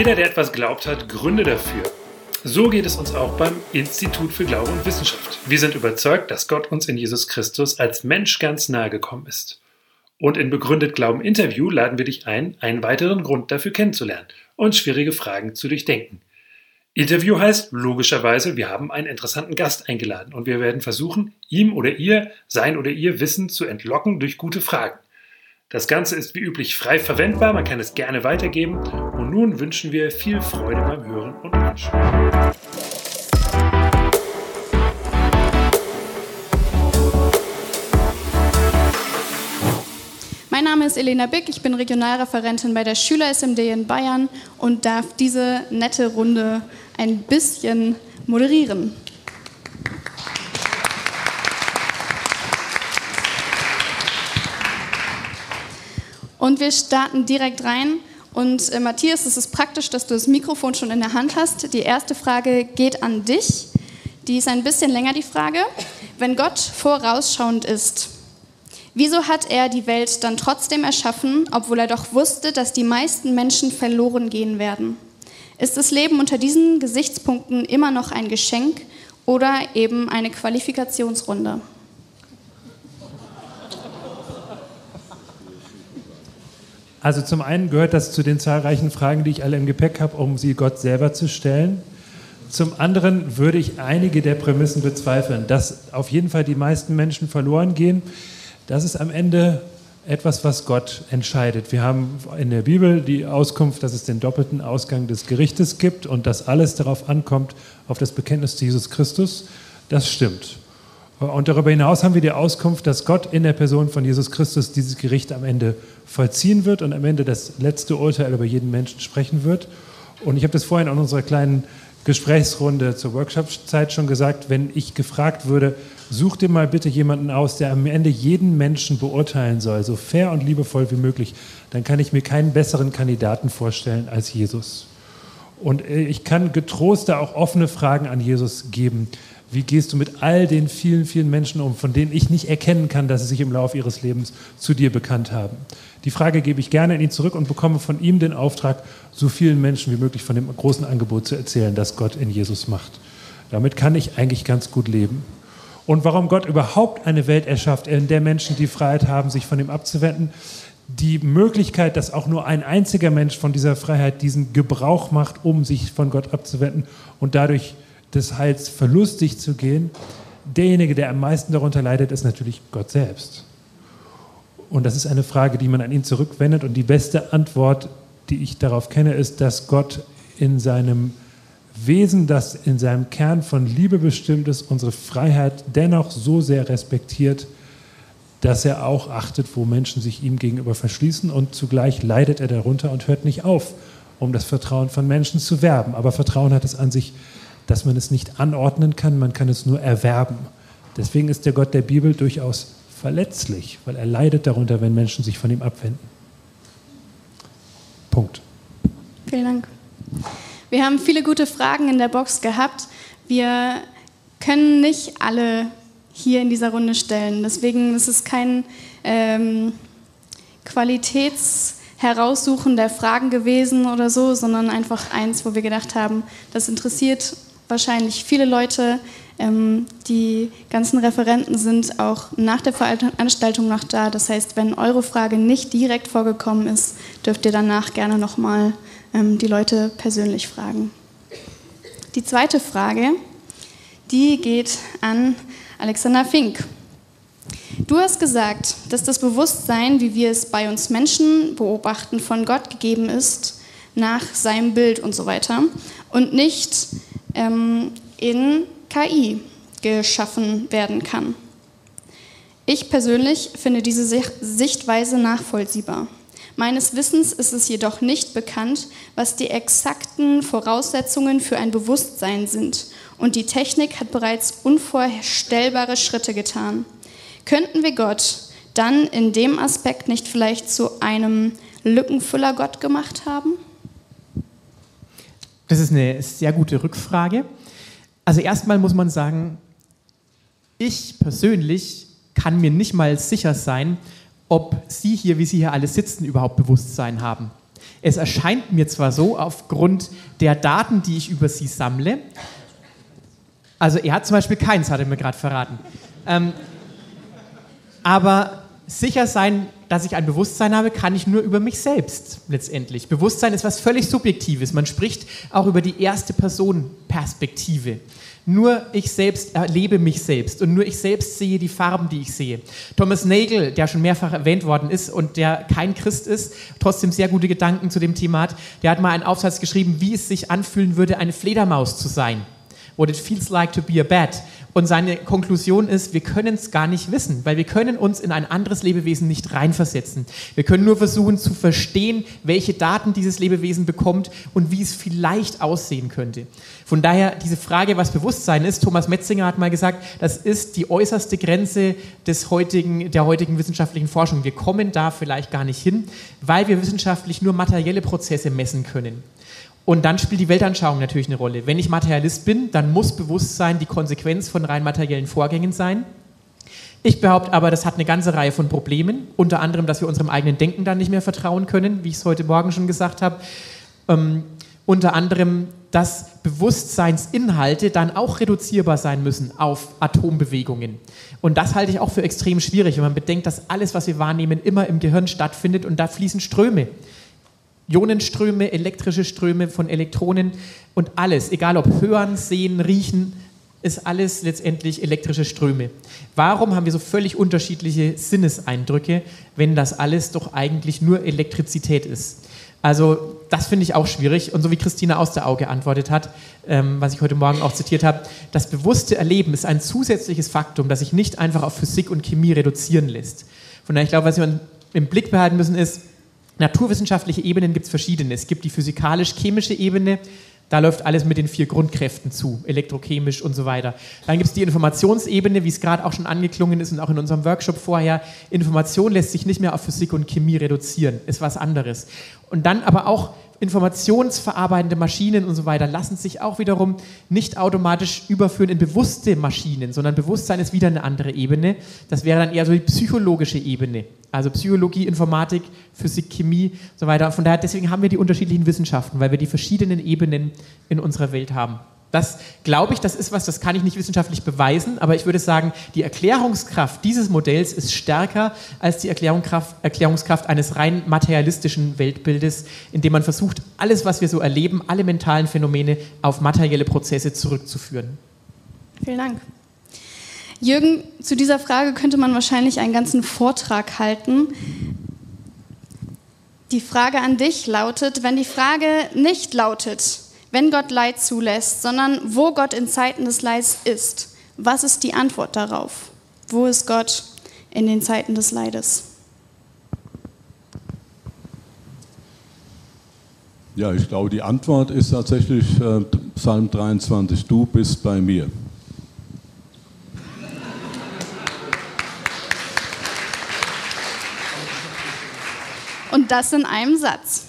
Jeder, der etwas glaubt hat, Gründe dafür. So geht es uns auch beim Institut für Glaube und Wissenschaft. Wir sind überzeugt, dass Gott uns in Jesus Christus als Mensch ganz nahe gekommen ist. Und in Begründet Glauben Interview laden wir dich ein, einen weiteren Grund dafür kennenzulernen und schwierige Fragen zu durchdenken. Interview heißt logischerweise, wir haben einen interessanten Gast eingeladen und wir werden versuchen, ihm oder ihr, sein oder ihr Wissen zu entlocken durch gute Fragen. Das Ganze ist wie üblich frei verwendbar, man kann es gerne weitergeben und nun wünschen wir viel Freude beim Hören und Anschauen. Mein Name ist Elena Bick, ich bin Regionalreferentin bei der Schüler-SMD in Bayern und darf diese nette Runde ein bisschen moderieren. Und wir starten direkt rein. Und äh, Matthias, es ist praktisch, dass du das Mikrofon schon in der Hand hast. Die erste Frage geht an dich. Die ist ein bisschen länger, die Frage. Wenn Gott vorausschauend ist, wieso hat er die Welt dann trotzdem erschaffen, obwohl er doch wusste, dass die meisten Menschen verloren gehen werden? Ist das Leben unter diesen Gesichtspunkten immer noch ein Geschenk oder eben eine Qualifikationsrunde? Also zum einen gehört das zu den zahlreichen Fragen, die ich alle im Gepäck habe, um sie Gott selber zu stellen. Zum anderen würde ich einige der Prämissen bezweifeln, dass auf jeden Fall die meisten Menschen verloren gehen. Das ist am Ende etwas, was Gott entscheidet. Wir haben in der Bibel die Auskunft, dass es den doppelten Ausgang des Gerichtes gibt und dass alles darauf ankommt, auf das Bekenntnis zu Jesus Christus. Das stimmt. Und darüber hinaus haben wir die Auskunft, dass Gott in der Person von Jesus Christus dieses Gericht am Ende vollziehen wird und am Ende das letzte Urteil über jeden Menschen sprechen wird. Und ich habe das vorhin in unserer kleinen Gesprächsrunde zur Workshop-Zeit schon gesagt, wenn ich gefragt würde, such dir mal bitte jemanden aus, der am Ende jeden Menschen beurteilen soll, so fair und liebevoll wie möglich, dann kann ich mir keinen besseren Kandidaten vorstellen als Jesus. Und äh, ich kann getrost da auch offene Fragen an Jesus geben. Wie gehst du mit all den vielen, vielen Menschen um, von denen ich nicht erkennen kann, dass sie sich im Laufe ihres Lebens zu dir bekannt haben? Die Frage gebe ich gerne an ihn zurück und bekomme von ihm den Auftrag, so vielen Menschen wie möglich von dem großen Angebot zu erzählen, das Gott in Jesus macht. Damit kann ich eigentlich ganz gut leben. Und warum Gott überhaupt eine Welt erschafft, in der Menschen die Freiheit haben, sich von ihm abzuwenden, die Möglichkeit, dass auch nur ein einziger Mensch von dieser Freiheit diesen Gebrauch macht, um sich von Gott abzuwenden und dadurch des Heils verlustig zu gehen, derjenige, der am meisten darunter leidet, ist natürlich Gott selbst. Und das ist eine Frage, die man an ihn zurückwendet. Und die beste Antwort, die ich darauf kenne, ist, dass Gott in seinem Wesen, das in seinem Kern von Liebe bestimmt ist, unsere Freiheit dennoch so sehr respektiert, dass er auch achtet, wo Menschen sich ihm gegenüber verschließen und zugleich leidet er darunter und hört nicht auf, um das Vertrauen von Menschen zu werben. Aber Vertrauen hat es an sich dass man es nicht anordnen kann, man kann es nur erwerben. Deswegen ist der Gott der Bibel durchaus verletzlich, weil er leidet darunter, wenn Menschen sich von ihm abwenden. Punkt. Vielen Dank. Wir haben viele gute Fragen in der Box gehabt. Wir können nicht alle hier in dieser Runde stellen. Deswegen ist es kein ähm, Qualitätsheraussuchen der Fragen gewesen oder so, sondern einfach eins, wo wir gedacht haben, das interessiert wahrscheinlich viele Leute. Ähm, die ganzen Referenten sind auch nach der Veranstaltung noch da. Das heißt, wenn eure Frage nicht direkt vorgekommen ist, dürft ihr danach gerne nochmal ähm, die Leute persönlich fragen. Die zweite Frage, die geht an Alexander Fink. Du hast gesagt, dass das Bewusstsein, wie wir es bei uns Menschen beobachten, von Gott gegeben ist, nach seinem Bild und so weiter, und nicht ähm, in KI geschaffen werden kann. Ich persönlich finde diese Sichtweise nachvollziehbar. Meines Wissens ist es jedoch nicht bekannt, was die exakten Voraussetzungen für ein Bewusstsein sind. Und die Technik hat bereits unvorstellbare Schritte getan. Könnten wir Gott dann in dem Aspekt nicht vielleicht zu einem Lückenfüller-Gott gemacht haben? Das ist eine sehr gute Rückfrage. Also erstmal muss man sagen, ich persönlich kann mir nicht mal sicher sein, ob Sie hier, wie Sie hier alle sitzen, überhaupt Bewusstsein haben. Es erscheint mir zwar so aufgrund der Daten, die ich über sie sammle, also er hat zum Beispiel keins, hat er mir gerade verraten. Ähm, aber sicher sein, dass ich ein Bewusstsein habe, kann ich nur über mich selbst letztendlich. Bewusstsein ist was völlig Subjektives. Man spricht auch über die erste Person Perspektive. Nur ich selbst erlebe mich selbst und nur ich selbst sehe die Farben, die ich sehe. Thomas Nagel, der schon mehrfach erwähnt worden ist und der kein Christ ist, trotzdem sehr gute Gedanken zu dem Thema hat, der hat mal einen Aufsatz geschrieben, wie es sich anfühlen würde, eine Fledermaus zu sein. What it feels like to be a bat. Und seine Konklusion ist, wir können es gar nicht wissen, weil wir können uns in ein anderes Lebewesen nicht reinversetzen. Wir können nur versuchen zu verstehen, welche Daten dieses Lebewesen bekommt und wie es vielleicht aussehen könnte. Von daher diese Frage, was Bewusstsein ist, Thomas Metzinger hat mal gesagt, das ist die äußerste Grenze des heutigen, der heutigen wissenschaftlichen Forschung. Wir kommen da vielleicht gar nicht hin, weil wir wissenschaftlich nur materielle Prozesse messen können. Und dann spielt die Weltanschauung natürlich eine Rolle. Wenn ich Materialist bin, dann muss Bewusstsein die Konsequenz von rein materiellen Vorgängen sein. Ich behaupte aber, das hat eine ganze Reihe von Problemen, unter anderem, dass wir unserem eigenen Denken dann nicht mehr vertrauen können, wie ich es heute Morgen schon gesagt habe. Ähm, unter anderem, dass Bewusstseinsinhalte dann auch reduzierbar sein müssen auf Atombewegungen. Und das halte ich auch für extrem schwierig, wenn man bedenkt, dass alles, was wir wahrnehmen, immer im Gehirn stattfindet und da fließen Ströme. Ionenströme, elektrische Ströme von Elektronen und alles, egal ob hören, sehen, riechen, ist alles letztendlich elektrische Ströme. Warum haben wir so völlig unterschiedliche Sinneseindrücke, wenn das alles doch eigentlich nur Elektrizität ist? Also das finde ich auch schwierig. Und so wie Christina aus der Auge geantwortet hat, ähm, was ich heute Morgen auch zitiert habe, das bewusste Erleben ist ein zusätzlich Faktum, das sich nicht einfach auf Physik und Chemie reduzieren lässt. Von daher, ich glaube, was wir im Blick behalten müssen, ist, Naturwissenschaftliche Ebenen gibt es verschiedene. Es gibt die physikalisch-chemische Ebene, da läuft alles mit den vier Grundkräften zu, elektrochemisch und so weiter. Dann gibt es die Informationsebene, wie es gerade auch schon angeklungen ist und auch in unserem Workshop vorher. Information lässt sich nicht mehr auf Physik und Chemie reduzieren, ist was anderes. Und dann aber auch informationsverarbeitende Maschinen und so weiter lassen sich auch wiederum nicht automatisch überführen in bewusste Maschinen, sondern Bewusstsein ist wieder eine andere Ebene. Das wäre dann eher so die psychologische Ebene. Also Psychologie, Informatik, Physik, Chemie und so weiter. Von daher, deswegen haben wir die unterschiedlichen Wissenschaften, weil wir die verschiedenen Ebenen in unserer Welt haben. Das glaube ich, das ist was, das kann ich nicht wissenschaftlich beweisen, aber ich würde sagen, die Erklärungskraft dieses Modells ist stärker als die Erklärungskraft, eines rein materialistischen Weltbildes, in dem man versucht, alles, was wir so erleben, alle mentalen Phänomene auf materielle Prozesse zurückzuführen. Vielen Dank. Jürgen, zu dieser Frage könnte man wahrscheinlich einen ganzen Vortrag halten. Die Frage an dich lautet, wenn die Frage nicht lautet, wenn Gott Leid zulässt, sondern wo Gott in Zeiten des Leids ist. Was ist die Antwort darauf? Wo ist Gott in den Zeiten des Leides? Ja, ich glaube, die Antwort ist tatsächlich äh, Psalm 23, du bist bei mir. Und das in einem Satz.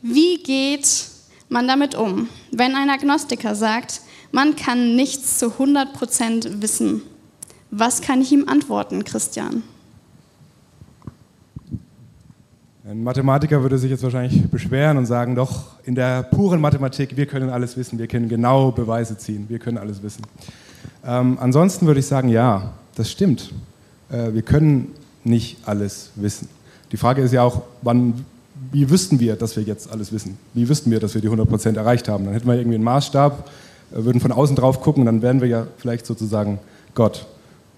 Wie geht man damit um? Wenn ein Agnostiker sagt, man kann nichts zu 100% wissen, was kann ich ihm antworten, Christian? Ein Mathematiker würde sich jetzt wahrscheinlich beschweren und sagen, doch, in der puren Mathematik, wir können alles wissen, wir können genau Beweise ziehen, wir können alles wissen. Ähm, ansonsten würde ich sagen, ja, das stimmt. Äh, wir können nicht alles wissen. Die Frage ist ja auch, wann wie wüssten wir, dass wir jetzt alles wissen? Wie wüssten wir, dass wir die 100% erreicht haben? Dann hätten wir irgendwie einen Maßstab, äh, würden von außen drauf gucken, dann wären wir ja vielleicht sozusagen Gott.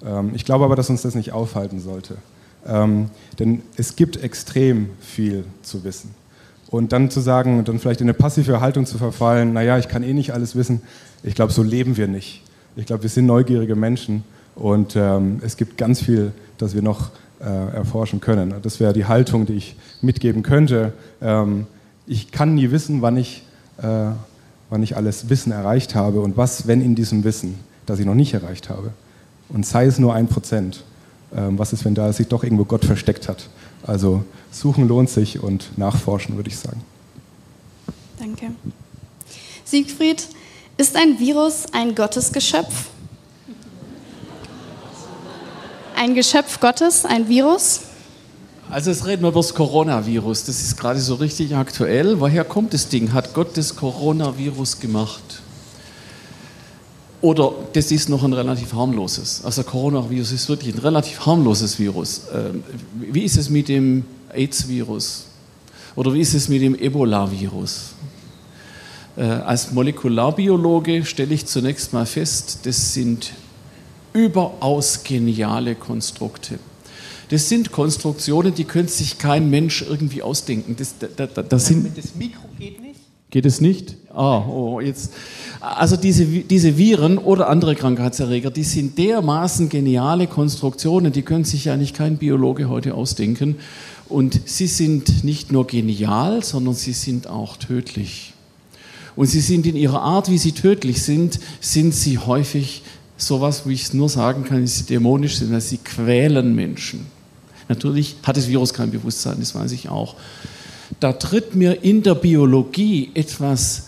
Ähm, ich glaube aber, dass uns das nicht aufhalten sollte. Ähm, denn es gibt extrem viel zu wissen. Und dann zu sagen, dann vielleicht in eine passive Haltung zu verfallen, naja, ich kann eh nicht alles wissen, ich glaube, so leben wir nicht. Ich glaube, wir sind neugierige Menschen und ähm, es gibt ganz viel, das wir noch erforschen können. Das wäre die Haltung, die ich mitgeben könnte. Ähm, ich kann nie wissen, wann ich, äh, wann ich alles Wissen erreicht habe und was, wenn in diesem Wissen, das ich noch nicht erreicht habe. Und sei es nur ein Prozent. Ähm, was ist, wenn da sich doch irgendwo Gott versteckt hat? Also suchen lohnt sich und nachforschen, würde ich sagen. Danke. Siegfried, ist ein Virus ein Gottesgeschöpf? Ein Geschöpf Gottes, ein Virus? Also jetzt reden wir über das Coronavirus. Das ist gerade so richtig aktuell. Woher kommt das Ding? Hat Gott das Coronavirus gemacht? Oder das ist noch ein relativ harmloses. Also Coronavirus ist wirklich ein relativ harmloses Virus. Ähm, wie ist es mit dem AIDS-Virus? Oder wie ist es mit dem Ebola-Virus? Äh, als Molekularbiologe stelle ich zunächst mal fest, das sind überaus geniale Konstrukte. Das sind Konstruktionen, die könnte sich kein Mensch irgendwie ausdenken. Das, da, da, das, sind, das Mikro geht nicht? Geht es nicht? Ah, oh, jetzt. Also diese, diese Viren oder andere Krankheitserreger, die sind dermaßen geniale Konstruktionen, die können sich eigentlich kein Biologe heute ausdenken. Und sie sind nicht nur genial, sondern sie sind auch tödlich. Und sie sind in ihrer Art, wie sie tödlich sind, sind sie häufig sowas, wie ich es nur sagen kann, ist sie dämonisch sind, weil sie quälen Menschen. Natürlich hat das Virus kein Bewusstsein, das weiß ich auch. Da tritt mir in der Biologie etwas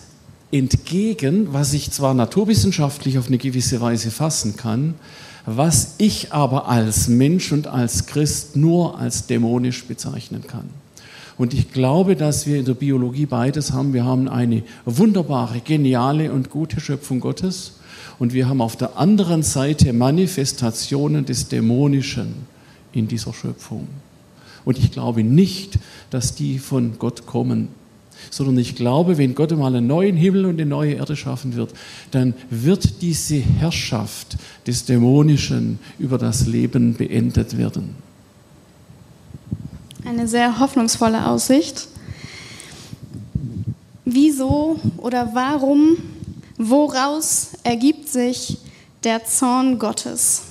entgegen, was ich zwar naturwissenschaftlich auf eine gewisse Weise fassen kann, was ich aber als Mensch und als Christ nur als dämonisch bezeichnen kann. Und ich glaube, dass wir in der Biologie beides haben. Wir haben eine wunderbare, geniale und gute Schöpfung Gottes und wir haben auf der anderen Seite Manifestationen des Dämonischen in dieser Schöpfung. Und ich glaube nicht, dass die von Gott kommen, sondern ich glaube, wenn Gott einmal einen neuen Himmel und eine neue Erde schaffen wird, dann wird diese Herrschaft des Dämonischen über das Leben beendet werden. Eine sehr hoffnungsvolle Aussicht. Wieso oder warum Woraus ergibt sich der Zorn Gottes?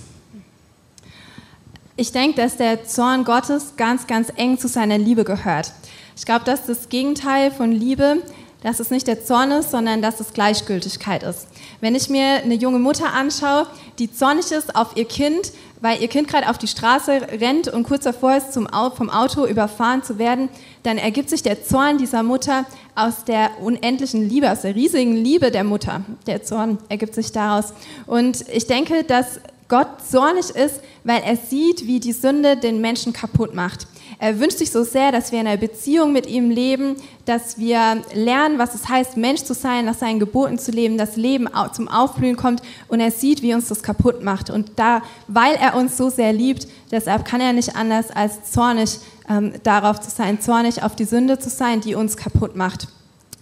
Ich denke, dass der Zorn Gottes ganz, ganz eng zu seiner Liebe gehört. Ich glaube, dass das Gegenteil von Liebe, dass es nicht der Zorn ist, sondern dass es Gleichgültigkeit ist. Wenn ich mir eine junge Mutter anschaue, die zornig ist auf ihr Kind, weil ihr Kind gerade auf die Straße rennt und kurz davor ist, zum, vom Auto überfahren zu werden, dann ergibt sich der Zorn dieser Mutter aus der unendlichen Liebe, aus der riesigen Liebe der Mutter. Der Zorn ergibt sich daraus. Und ich denke, dass Gott zornig ist, weil er sieht, wie die Sünde den Menschen kaputt macht. Er wünscht sich so sehr, dass wir in einer Beziehung mit ihm leben, dass wir lernen, was es heißt, Mensch zu sein, nach seinen Geboten zu leben, das Leben zum Aufblühen kommt und er sieht, wie uns das kaputt macht. Und da, weil er uns so sehr liebt, deshalb kann er nicht anders als zornig ähm, darauf zu sein, zornig auf die Sünde zu sein, die uns kaputt macht.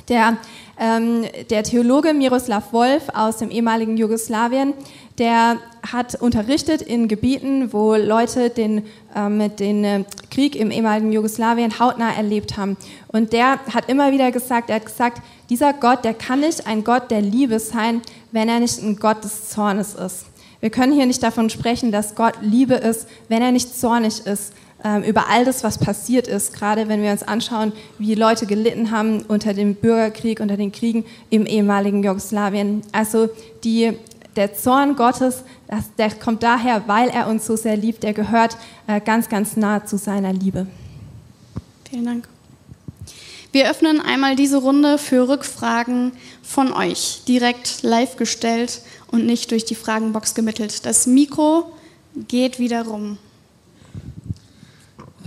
Der, der Theologe Miroslav Wolf aus dem ehemaligen Jugoslawien, der hat unterrichtet in Gebieten, wo Leute den, ähm, den äh, Krieg im ehemaligen Jugoslawien hautnah erlebt haben. Und der hat immer wieder gesagt, er hat gesagt, dieser Gott, der kann nicht ein Gott der Liebe sein, wenn er nicht ein Gott des Zornes ist. Wir können hier nicht davon sprechen, dass Gott Liebe ist, wenn er nicht zornig ist ähm, über all das, was passiert ist, gerade wenn wir uns anschauen, wie Leute gelitten haben unter dem Bürgerkrieg, unter den Kriegen im ehemaligen Jugoslawien. Also die der Zorn Gottes, das, der kommt daher, weil er uns so sehr liebt. Der gehört äh, ganz, ganz nah zu seiner Liebe. Vielen Dank. Wir öffnen einmal diese Runde für Rückfragen von euch, direkt live gestellt und nicht durch die Fragenbox gemittelt. Das Mikro geht wieder rum.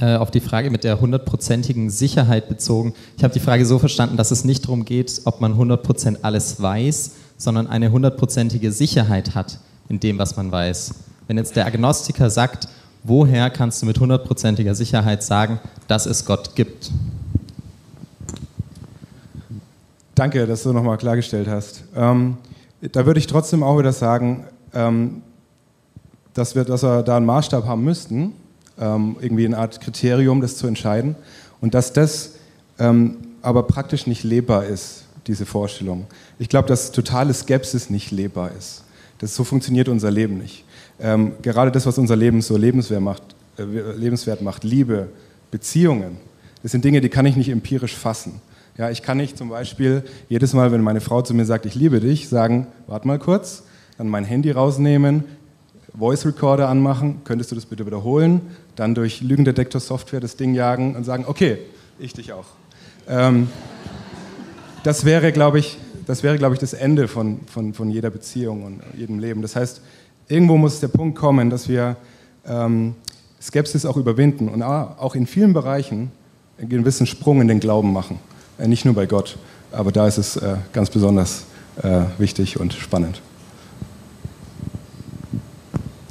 Äh, auf die Frage mit der hundertprozentigen Sicherheit bezogen. Ich habe die Frage so verstanden, dass es nicht darum geht, ob man 100% alles weiß, sondern eine hundertprozentige Sicherheit hat in dem, was man weiß. Wenn jetzt der Agnostiker sagt, woher kannst du mit hundertprozentiger Sicherheit sagen, dass es Gott gibt? Danke, dass du nochmal klargestellt hast. Ähm, da würde ich trotzdem auch wieder sagen, ähm, dass wir, dass wir da einen Maßstab haben müssten, ähm, irgendwie eine Art Kriterium, das zu entscheiden, und dass das ähm, aber praktisch nicht lebbar ist diese Vorstellung. Ich glaube, dass totale Skepsis nicht lebbar ist. Das, so funktioniert unser Leben nicht. Ähm, gerade das, was unser Leben so lebenswert macht, äh, lebenswert macht, Liebe, Beziehungen, das sind Dinge, die kann ich nicht empirisch fassen. Ja, ich kann nicht zum Beispiel jedes Mal, wenn meine Frau zu mir sagt, ich liebe dich, sagen, warte mal kurz, dann mein Handy rausnehmen, Voice Recorder anmachen, könntest du das bitte wiederholen, dann durch Lügendetektor-Software das Ding jagen und sagen, okay, ich dich auch. Ähm, das wäre, glaube ich, das wäre, glaube ich, das Ende von, von, von jeder Beziehung und jedem Leben. Das heißt, irgendwo muss der Punkt kommen, dass wir ähm, Skepsis auch überwinden und auch in vielen Bereichen einen gewissen Sprung in den Glauben machen. Äh, nicht nur bei Gott, aber da ist es äh, ganz besonders äh, wichtig und spannend.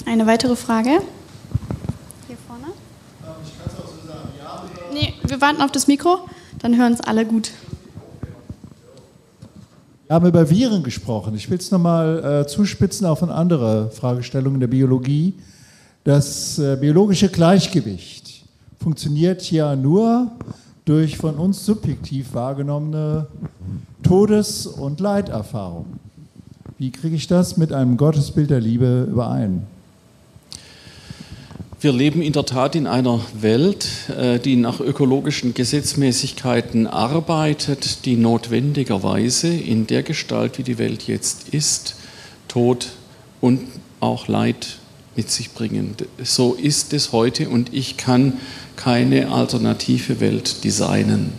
Eine weitere Frage? Hier vorne? Ich kann es auch so sagen. Ja, nee, wir warten auf das Mikro, dann hören es alle gut. Wir haben über Viren gesprochen. Ich will es nochmal äh, zuspitzen auf eine andere Fragestellung in der Biologie. Das äh, biologische Gleichgewicht funktioniert ja nur durch von uns subjektiv wahrgenommene Todes- und Leiterfahrung. Wie kriege ich das mit einem Gottesbild der Liebe überein? Wir leben in der Tat in einer Welt, äh, die nach ökologischen Gesetzmäßigkeiten arbeitet, die notwendigerweise in der Gestalt, wie die Welt jetzt ist, Tod und auch Leid mit sich bringen. So ist es heute und ich kann keine alternative Welt designen.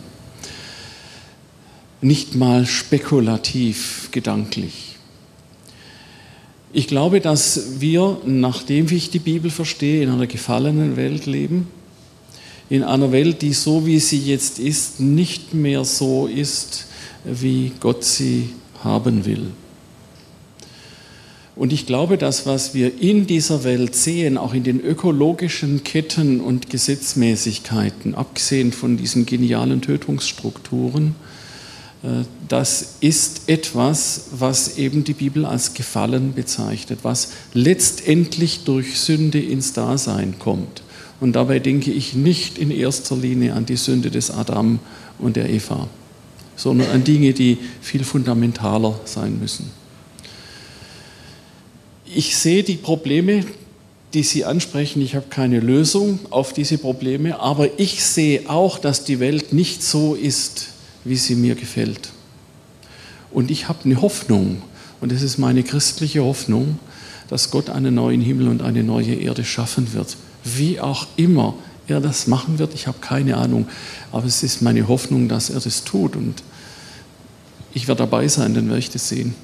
Nicht mal spekulativ gedanklich. Ich glaube, dass wir, nachdem ich die Bibel verstehe, in einer gefallenen Welt leben, in einer Welt, die so wie sie jetzt ist, nicht mehr so ist, wie Gott sie haben will. Und ich glaube, dass was wir in dieser Welt sehen, auch in den ökologischen Ketten und Gesetzmäßigkeiten, abgesehen von diesen genialen Tötungsstrukturen, das ist etwas, was eben die Bibel als Gefallen bezeichnet, was letztendlich durch Sünde ins Dasein kommt. Und dabei denke ich nicht in erster Linie an die Sünde des Adam und der Eva, sondern an Dinge, die viel fundamentaler sein müssen. Ich sehe die Probleme, die Sie ansprechen, ich habe keine Lösung auf diese Probleme, aber ich sehe auch, dass die Welt nicht so ist, wie sie mir gefällt. Und ich habe eine Hoffnung, und es ist meine christliche Hoffnung, dass Gott einen neuen Himmel und eine neue Erde schaffen wird. Wie auch immer er das machen wird, ich habe keine Ahnung. Aber es ist meine Hoffnung, dass er das tut. Und ich werde dabei sein, dann werde ich das sehen.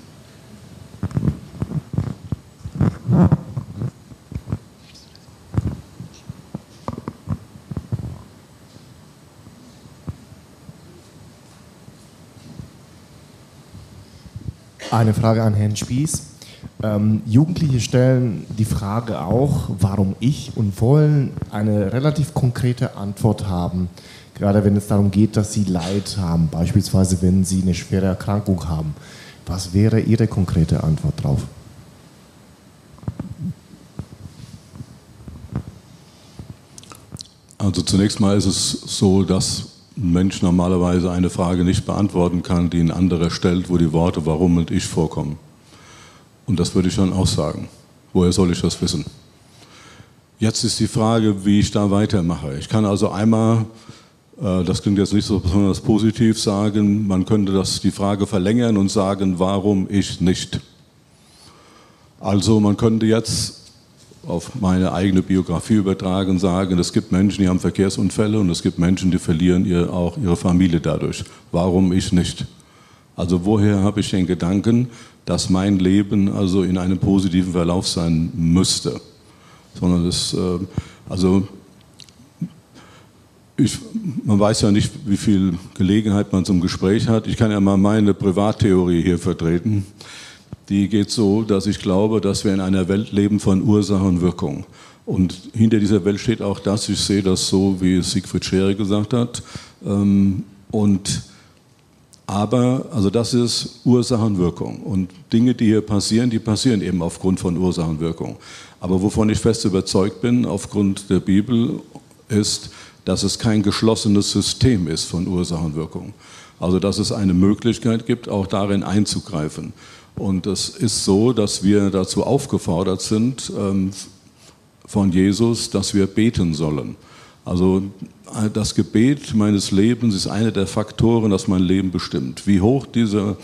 Eine Frage an Herrn Spieß. Ähm, Jugendliche stellen die Frage auch, warum ich und wollen eine relativ konkrete Antwort haben. Gerade wenn es darum geht, dass sie Leid haben, beispielsweise wenn sie eine schwere Erkrankung haben. Was wäre Ihre konkrete Antwort darauf? Also zunächst mal ist es so, dass Mensch normalerweise eine Frage nicht beantworten kann, die ein anderer stellt, wo die Worte warum und ich vorkommen. Und das würde ich schon auch sagen. Woher soll ich das wissen? Jetzt ist die Frage, wie ich da weitermache. Ich kann also einmal, äh, das klingt jetzt nicht so besonders positiv, sagen, man könnte das, die Frage verlängern und sagen, warum ich nicht. Also man könnte jetzt auf meine eigene Biografie übertragen sagen, es gibt Menschen, die haben Verkehrsunfälle und es gibt Menschen, die verlieren ihr, auch ihre Familie dadurch. Warum ich nicht? Also woher habe ich den Gedanken, dass mein Leben also in einem positiven Verlauf sein müsste? Sondern das, äh, also ich, man weiß ja nicht, wie viel Gelegenheit man zum Gespräch hat. Ich kann ja mal meine Privattheorie hier vertreten die geht so, dass ich glaube, dass wir in einer Welt leben von Ursache und Wirkung. Und hinter dieser Welt steht auch das, ich sehe das so, wie Siegfried Schere gesagt hat. Ähm, und aber, also das ist Ursache und Wirkung. Und Dinge, die hier passieren, die passieren eben aufgrund von Ursache und Wirkung. Aber wovon ich fest überzeugt bin, aufgrund der Bibel, ist, dass es kein geschlossenes System ist von Ursache und Wirkung. Also dass es eine Möglichkeit gibt, auch darin einzugreifen. Und es ist so, dass wir dazu aufgefordert sind ähm, von Jesus, dass wir beten sollen. Also das Gebet meines Lebens ist einer der Faktoren, das mein Leben bestimmt. Wie hoch diese,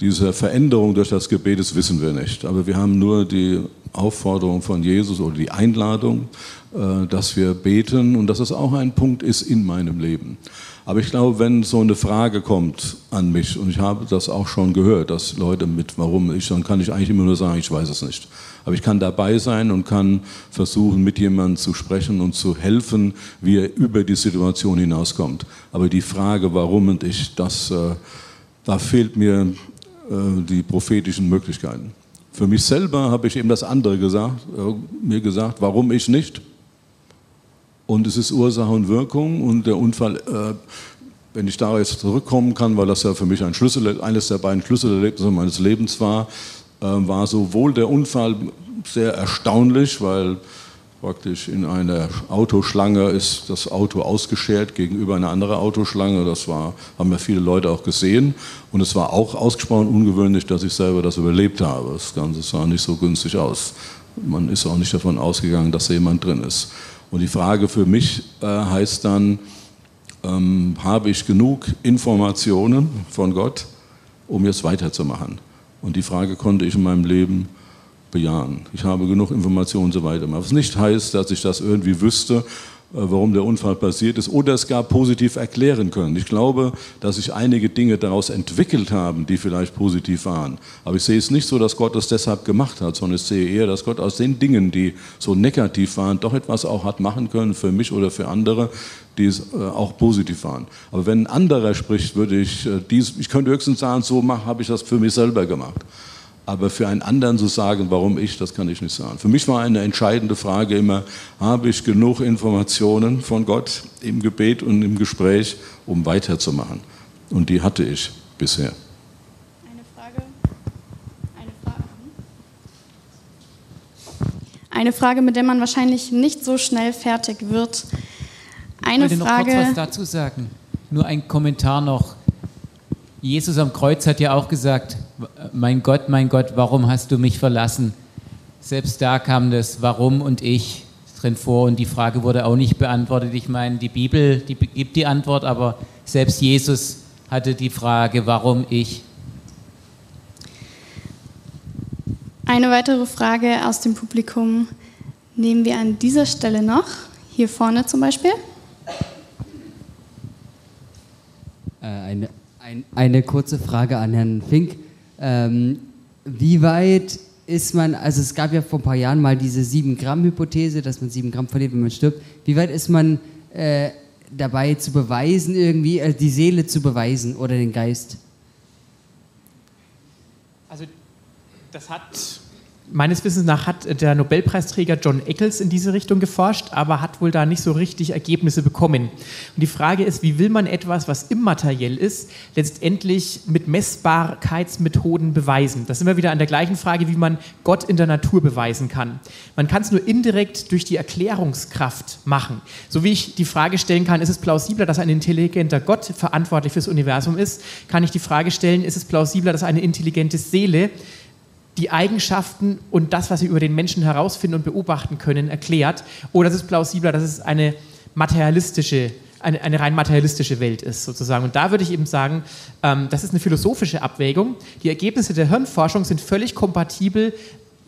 diese Veränderung durch das Gebet, das wissen wir nicht. Aber wir haben nur die Aufforderung von Jesus oder die Einladung, äh, dass wir beten und dass es auch ein Punkt ist in meinem Leben. Aber ich glaube, wenn so eine Frage kommt an mich, und ich habe das auch schon gehört, dass Leute mit warum ich, dann kann ich eigentlich immer nur sagen, ich weiß es nicht. Aber ich kann dabei sein und kann versuchen, mit jemandem zu sprechen und zu helfen, wie er über die Situation hinauskommt. Aber die Frage, warum und ich, das, äh, da fehlt mir die prophetischen Möglichkeiten. Für mich selber habe ich eben das andere gesagt, äh, mir gesagt, warum ich nicht. Und es ist Ursache und Wirkung und der Unfall, äh, wenn ich da jetzt zurückkommen kann, weil das ja für mich ein Schlüssel, eines der beiden Schlüsselerlebnisse meines Lebens war, äh, war sowohl der Unfall sehr erstaunlich, weil praktisch in einer Autoschlange ist das Auto ausgeschert gegenüber einer anderen Autoschlange. Das war, haben ja viele Leute auch gesehen. Und es war auch ausgesprochen ungewöhnlich, dass ich selber das überlebt habe. Das Ganze sah nicht so günstig aus. Man ist auch nicht davon ausgegangen, dass da jemand drin ist. Und die Frage für mich äh, heißt dann, ähm, habe ich genug Informationen von Gott, um jetzt weiterzumachen? Und die Frage konnte ich in meinem Leben bejahen. Ich habe genug Informationen und so weiter. Was nicht heißt, dass ich das irgendwie wüsste, äh, warum der Unfall passiert ist oder es gar positiv erklären können. Ich glaube, dass sich einige Dinge daraus entwickelt haben, die vielleicht positiv waren. Aber ich sehe es nicht so, dass Gott es deshalb gemacht hat, sondern ich sehe eher, dass Gott aus den Dingen, die so negativ waren, doch etwas auch hat machen können für mich oder für andere, die es äh, auch positiv waren. Aber wenn ein anderer spricht, würde ich äh, dies, ich könnte höchstens sagen, so habe ich das für mich selber gemacht. Aber für einen anderen zu sagen, warum ich, das kann ich nicht sagen. Für mich war eine entscheidende Frage immer, habe ich genug Informationen von Gott im Gebet und im Gespräch, um weiterzumachen? Und die hatte ich bisher. Eine Frage. Eine Frage. Eine Frage, mit der man wahrscheinlich nicht so schnell fertig wird. Eine ich wollte Frage. noch kurz was dazu sagen. Nur ein Kommentar noch. Jesus am Kreuz hat ja auch gesagt, mein Gott, mein Gott, warum hast du mich verlassen? Selbst da kam das Warum und ich drin vor und die Frage wurde auch nicht beantwortet. Ich meine, die Bibel die gibt die Antwort, aber selbst Jesus hatte die Frage, warum ich? Eine weitere Frage aus dem Publikum nehmen wir an dieser Stelle noch. Hier vorne zum Beispiel. Äh, eine, ein, eine kurze Frage an Herrn Fink. Ähm, wie weit ist man, also es gab ja vor ein paar Jahren mal diese 7-Gramm-Hypothese, dass man 7 Gramm verliert, wenn man stirbt. Wie weit ist man äh, dabei zu beweisen, irgendwie äh, die Seele zu beweisen oder den Geist? Also das hat meines Wissens nach hat der Nobelpreisträger John Eccles in diese Richtung geforscht, aber hat wohl da nicht so richtig Ergebnisse bekommen. Und die Frage ist, wie will man etwas, was immateriell ist, letztendlich mit Messbarkeitsmethoden beweisen? Das sind wir wieder an der gleichen Frage, wie man Gott in der Natur beweisen kann. Man kann es nur indirekt durch die Erklärungskraft machen. So wie ich die Frage stellen kann, ist es plausibler, dass ein intelligenter Gott verantwortlich fürs Universum ist, kann ich die Frage stellen, ist es plausibler, dass eine intelligente Seele die Eigenschaften und das, was wir über den Menschen herausfinden und beobachten können, erklärt. Oder ist es plausibler, dass es eine materialistische, eine, eine rein materialistische Welt ist, sozusagen. Und da würde ich eben sagen, ähm, das ist eine philosophische Abwägung. Die Ergebnisse der Hirnforschung sind völlig kompatibel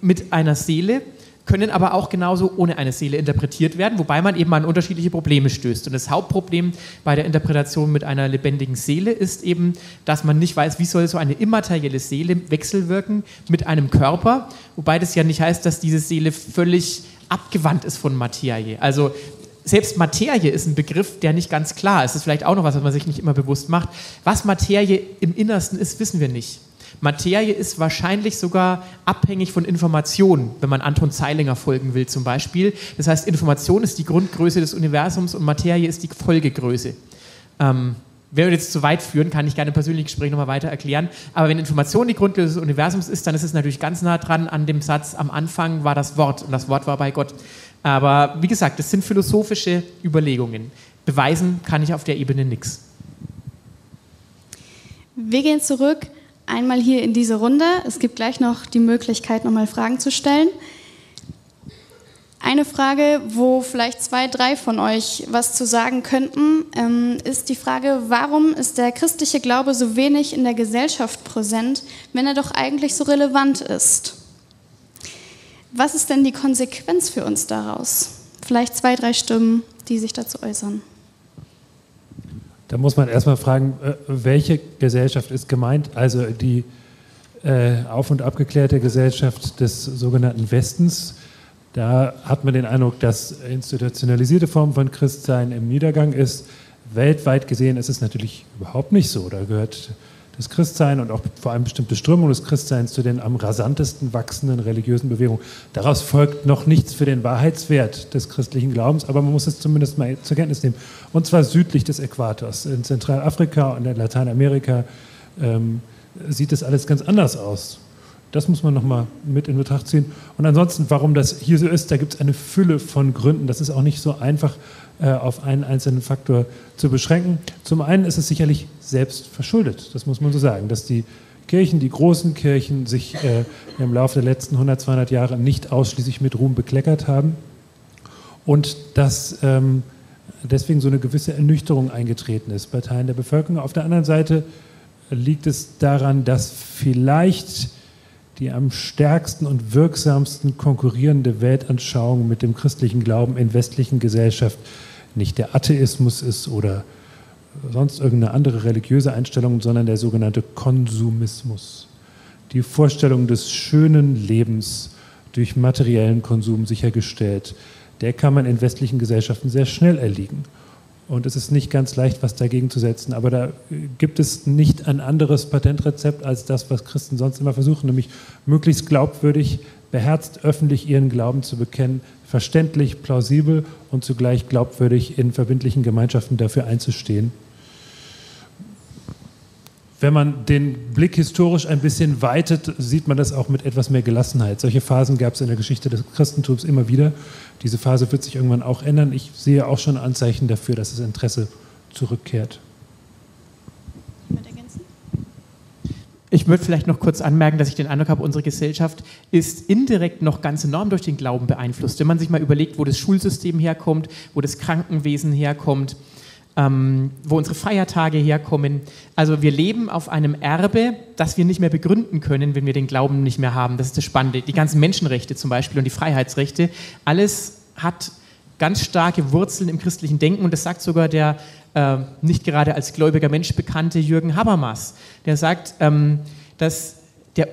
mit einer Seele, können aber auch genauso ohne eine Seele interpretiert werden, wobei man eben an unterschiedliche Probleme stößt. Und das Hauptproblem bei der Interpretation mit einer lebendigen Seele ist eben, dass man nicht weiß, wie soll so eine immaterielle Seele wechselwirken mit einem Körper, wobei das ja nicht heißt, dass diese Seele völlig abgewandt ist von Materie. Also selbst Materie ist ein Begriff, der nicht ganz klar ist. Das ist vielleicht auch noch was, was man sich nicht immer bewusst macht. Was Materie im Innersten ist, wissen wir nicht. Materie ist wahrscheinlich sogar abhängig von Information, wenn man Anton Zeilinger folgen will zum Beispiel. Das heißt, Information ist die Grundgröße des Universums und Materie ist die Folgegröße. Ähm, wenn wir jetzt zu weit führen, kann ich gerne im persönlichen Gespräch nochmal weiter erklären. Aber wenn Information die Grundgröße des Universums ist, dann ist es natürlich ganz nah dran an dem Satz, am Anfang war das Wort und das Wort war bei Gott. Aber wie gesagt, das sind philosophische Überlegungen. Beweisen kann ich auf der Ebene nichts. Wir gehen zurück einmal hier in diese Runde. Es gibt gleich noch die Möglichkeit, nochmal Fragen zu stellen. Eine Frage, wo vielleicht zwei, drei von euch was zu sagen könnten, ähm, ist die Frage, warum ist der christliche Glaube so wenig in der Gesellschaft präsent, wenn er doch eigentlich so relevant ist? Was ist denn die Konsequenz für uns daraus? Vielleicht zwei, drei Stimmen, die sich dazu äußern. Da muss man erstmal fragen, äh, welche Gesellschaft ist gemeint? Also die äh, auf- und abgeklärte Gesellschaft des sogenannten Westens. Da hat man den Eindruck, dass institutionalisierte Form von Christsein im Niedergang ist. Weltweit gesehen ist es natürlich überhaupt nicht so. Da gehört das Christsein und auch vor allem bestimmte Strömungen des Christseins zu den am rasantesten wachsenden religiösen Bewegungen. Daraus folgt noch nichts für den Wahrheitswert des christlichen Glaubens, aber man muss es zumindest mal zur Kenntnis nehmen. Und zwar südlich des Äquators. In Zentralafrika und in Lateinamerika ähm, sieht das alles ganz anders aus. Das muss man nochmal mit in Betracht ziehen. Und ansonsten, warum das hier so ist, da gibt es eine Fülle von Gründen. Das ist auch nicht so einfach auf einen einzelnen Faktor zu beschränken. Zum einen ist es sicherlich selbst verschuldet, das muss man so sagen, dass die Kirchen, die großen Kirchen, sich äh, im Laufe der letzten 100, 200 Jahre nicht ausschließlich mit Ruhm bekleckert haben und dass ähm, deswegen so eine gewisse Ernüchterung eingetreten ist bei Teilen der Bevölkerung. Auf der anderen Seite liegt es daran, dass vielleicht die am stärksten und wirksamsten konkurrierende Weltanschauung mit dem christlichen Glauben in westlichen Gesellschaften nicht der Atheismus ist oder sonst irgendeine andere religiöse Einstellung, sondern der sogenannte Konsumismus. Die Vorstellung des schönen Lebens durch materiellen Konsum sichergestellt, der kann man in westlichen Gesellschaften sehr schnell erliegen. Und es ist nicht ganz leicht, was dagegen zu setzen. Aber da gibt es nicht ein anderes Patentrezept als das, was Christen sonst immer versuchen, nämlich möglichst glaubwürdig, beherzt öffentlich ihren Glauben zu bekennen, verständlich, plausibel und zugleich glaubwürdig in verbindlichen Gemeinschaften dafür einzustehen. Wenn man den Blick historisch ein bisschen weitet, sieht man das auch mit etwas mehr Gelassenheit. Solche Phasen gab es in der Geschichte des Christentums immer wieder. Diese Phase wird sich irgendwann auch ändern. Ich sehe auch schon Anzeichen dafür, dass das Interesse zurückkehrt. Ich würde vielleicht noch kurz anmerken, dass ich den Eindruck habe, unsere Gesellschaft ist indirekt noch ganz enorm durch den Glauben beeinflusst. Wenn man sich mal überlegt, wo das Schulsystem herkommt, wo das Krankenwesen herkommt, ähm, wo unsere Feiertage herkommen. Also wir leben auf einem Erbe, das wir nicht mehr begründen können, wenn wir den Glauben nicht mehr haben. Das ist das Spannende. Die ganzen Menschenrechte zum Beispiel und die Freiheitsrechte, alles hat ganz starke Wurzeln im christlichen Denken und das sagt sogar der äh, nicht gerade als gläubiger Mensch bekannte Jürgen Habermas. Der sagt, ähm, dass der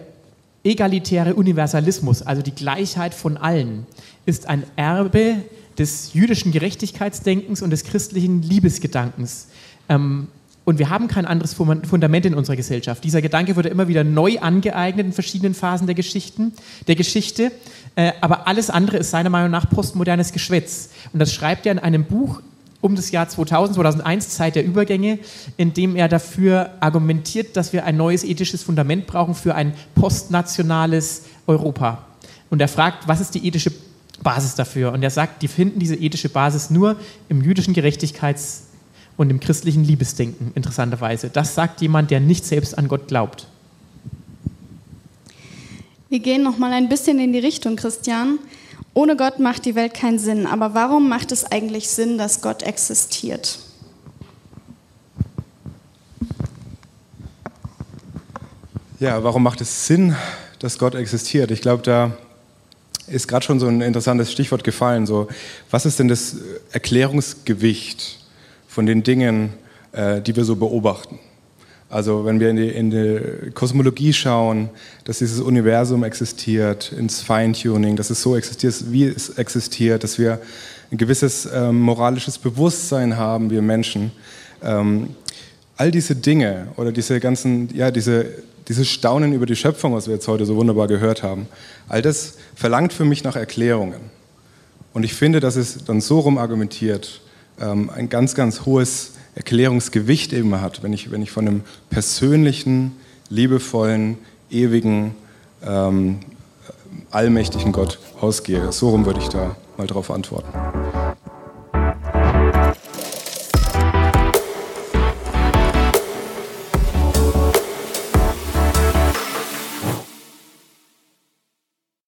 egalitäre Universalismus, also die Gleichheit von allen, ist ein Erbe des jüdischen Gerechtigkeitsdenkens und des christlichen Liebesgedankens. Ähm, und wir haben kein anderes Fundament in unserer Gesellschaft. Dieser Gedanke wurde immer wieder neu angeeignet in verschiedenen Phasen der, Geschichten, der Geschichte. Äh, aber alles andere ist seiner Meinung nach postmodernes Geschwätz. Und das schreibt er in einem Buch um das Jahr 2000, 2001, Zeit der Übergänge, in dem er dafür argumentiert, dass wir ein neues ethisches Fundament brauchen für ein postnationales Europa. Und er fragt, was ist die ethische Basis dafür. Und er sagt, die finden diese ethische Basis nur im jüdischen Gerechtigkeits- und im christlichen Liebesdenken, interessanterweise. Das sagt jemand, der nicht selbst an Gott glaubt. Wir gehen noch mal ein bisschen in die Richtung, Christian. Ohne Gott macht die Welt keinen Sinn. Aber warum macht es eigentlich Sinn, dass Gott existiert? Ja, warum macht es Sinn, dass Gott existiert? Ich glaube, da ist gerade schon so ein interessantes Stichwort gefallen. So, was ist denn das Erklärungsgewicht von den Dingen, äh, die wir so beobachten? Also wenn wir in die, in die, Kosmologie schauen, dass dieses Universum existiert, ins Feintuning, dass es so existiert, wie es existiert, dass wir ein gewisses ähm, moralisches Bewusstsein haben, wir Menschen. Ähm, all diese Dinge oder diese ganzen, ja, diese dieses Staunen über die Schöpfung, was wir jetzt heute so wunderbar gehört haben, all das verlangt für mich nach Erklärungen. Und ich finde, dass es dann so rum argumentiert, ähm, ein ganz, ganz hohes Erklärungsgewicht eben hat, wenn ich, wenn ich von einem persönlichen, liebevollen, ewigen, ähm, allmächtigen Gott ausgehe. So rum würde ich da mal drauf antworten.